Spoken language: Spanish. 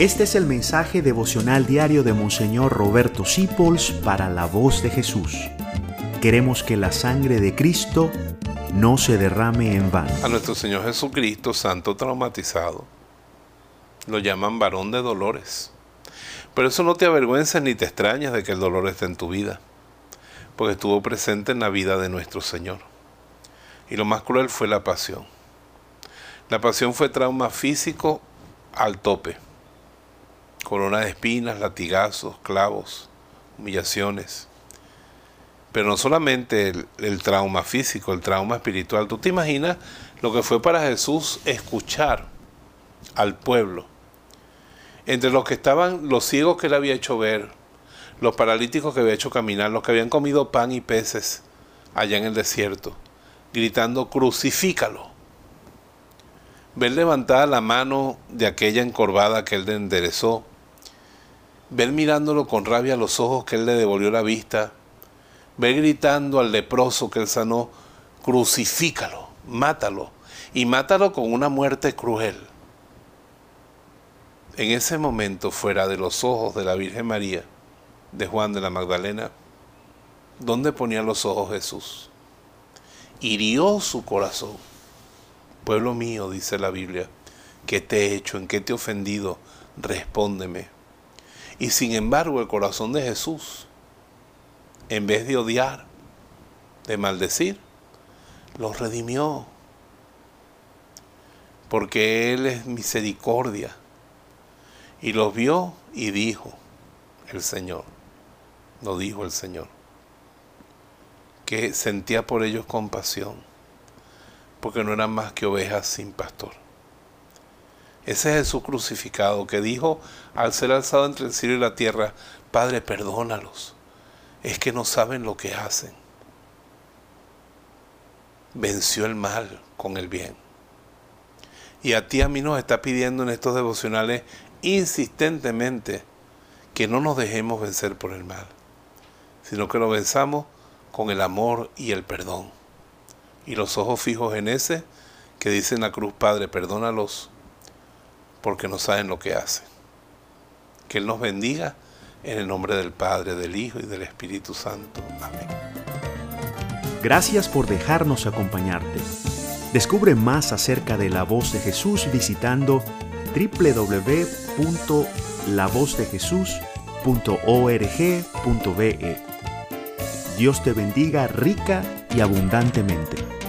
Este es el mensaje devocional diario de Monseñor Roberto Sipols para la voz de Jesús. Queremos que la sangre de Cristo no se derrame en vano. A nuestro Señor Jesucristo, santo traumatizado, lo llaman varón de dolores. Pero eso no te avergüenza ni te extrañas de que el dolor esté en tu vida, porque estuvo presente en la vida de nuestro Señor. Y lo más cruel fue la pasión. La pasión fue trauma físico al tope corona de espinas, latigazos, clavos, humillaciones. Pero no solamente el, trauma físico, el trauma espiritual. ¿Tú te imaginas lo que fue para Jesús escuchar al pueblo? Entre los que estaban los ciegos que él había hecho ver, los paralíticos que había hecho caminar, los que habían comido pan y peces allá en el desierto, gritando, crucifícalo. Ver levantada la mano de aquella encorvada que él enderezó, ver mirándolo con rabia a los ojos que él le devolvió la vista, ver gritando al leproso que él sanó, crucifícalo, mátalo, y mátalo con una muerte cruel. En ese momento, fuera de los ojos de la Virgen María, de Juan de la Magdalena, ¿dónde ponía los ojos Jesús? Hirió su corazón. Pueblo mío, dice la Biblia, ¿qué te he hecho? ¿En qué te he ofendido? Respóndeme. Y sin embargo el corazón de Jesús, en vez de odiar, de maldecir, los redimió. Porque Él es misericordia. Y los vio y dijo el Señor, lo dijo el Señor, que sentía por ellos compasión, porque no eran más que ovejas sin pastor. Ese Jesús crucificado que dijo al ser alzado entre el cielo y la tierra, Padre, perdónalos. Es que no saben lo que hacen. Venció el mal con el bien. Y a ti a mí nos está pidiendo en estos devocionales insistentemente que no nos dejemos vencer por el mal, sino que lo venzamos con el amor y el perdón. Y los ojos fijos en ese que dice en la cruz, Padre, perdónalos porque no saben lo que hacen. Que Él nos bendiga en el nombre del Padre, del Hijo y del Espíritu Santo. Amén. Gracias por dejarnos acompañarte. Descubre más acerca de la voz de Jesús visitando www.lavozdejesús.org.be. Dios te bendiga rica y abundantemente.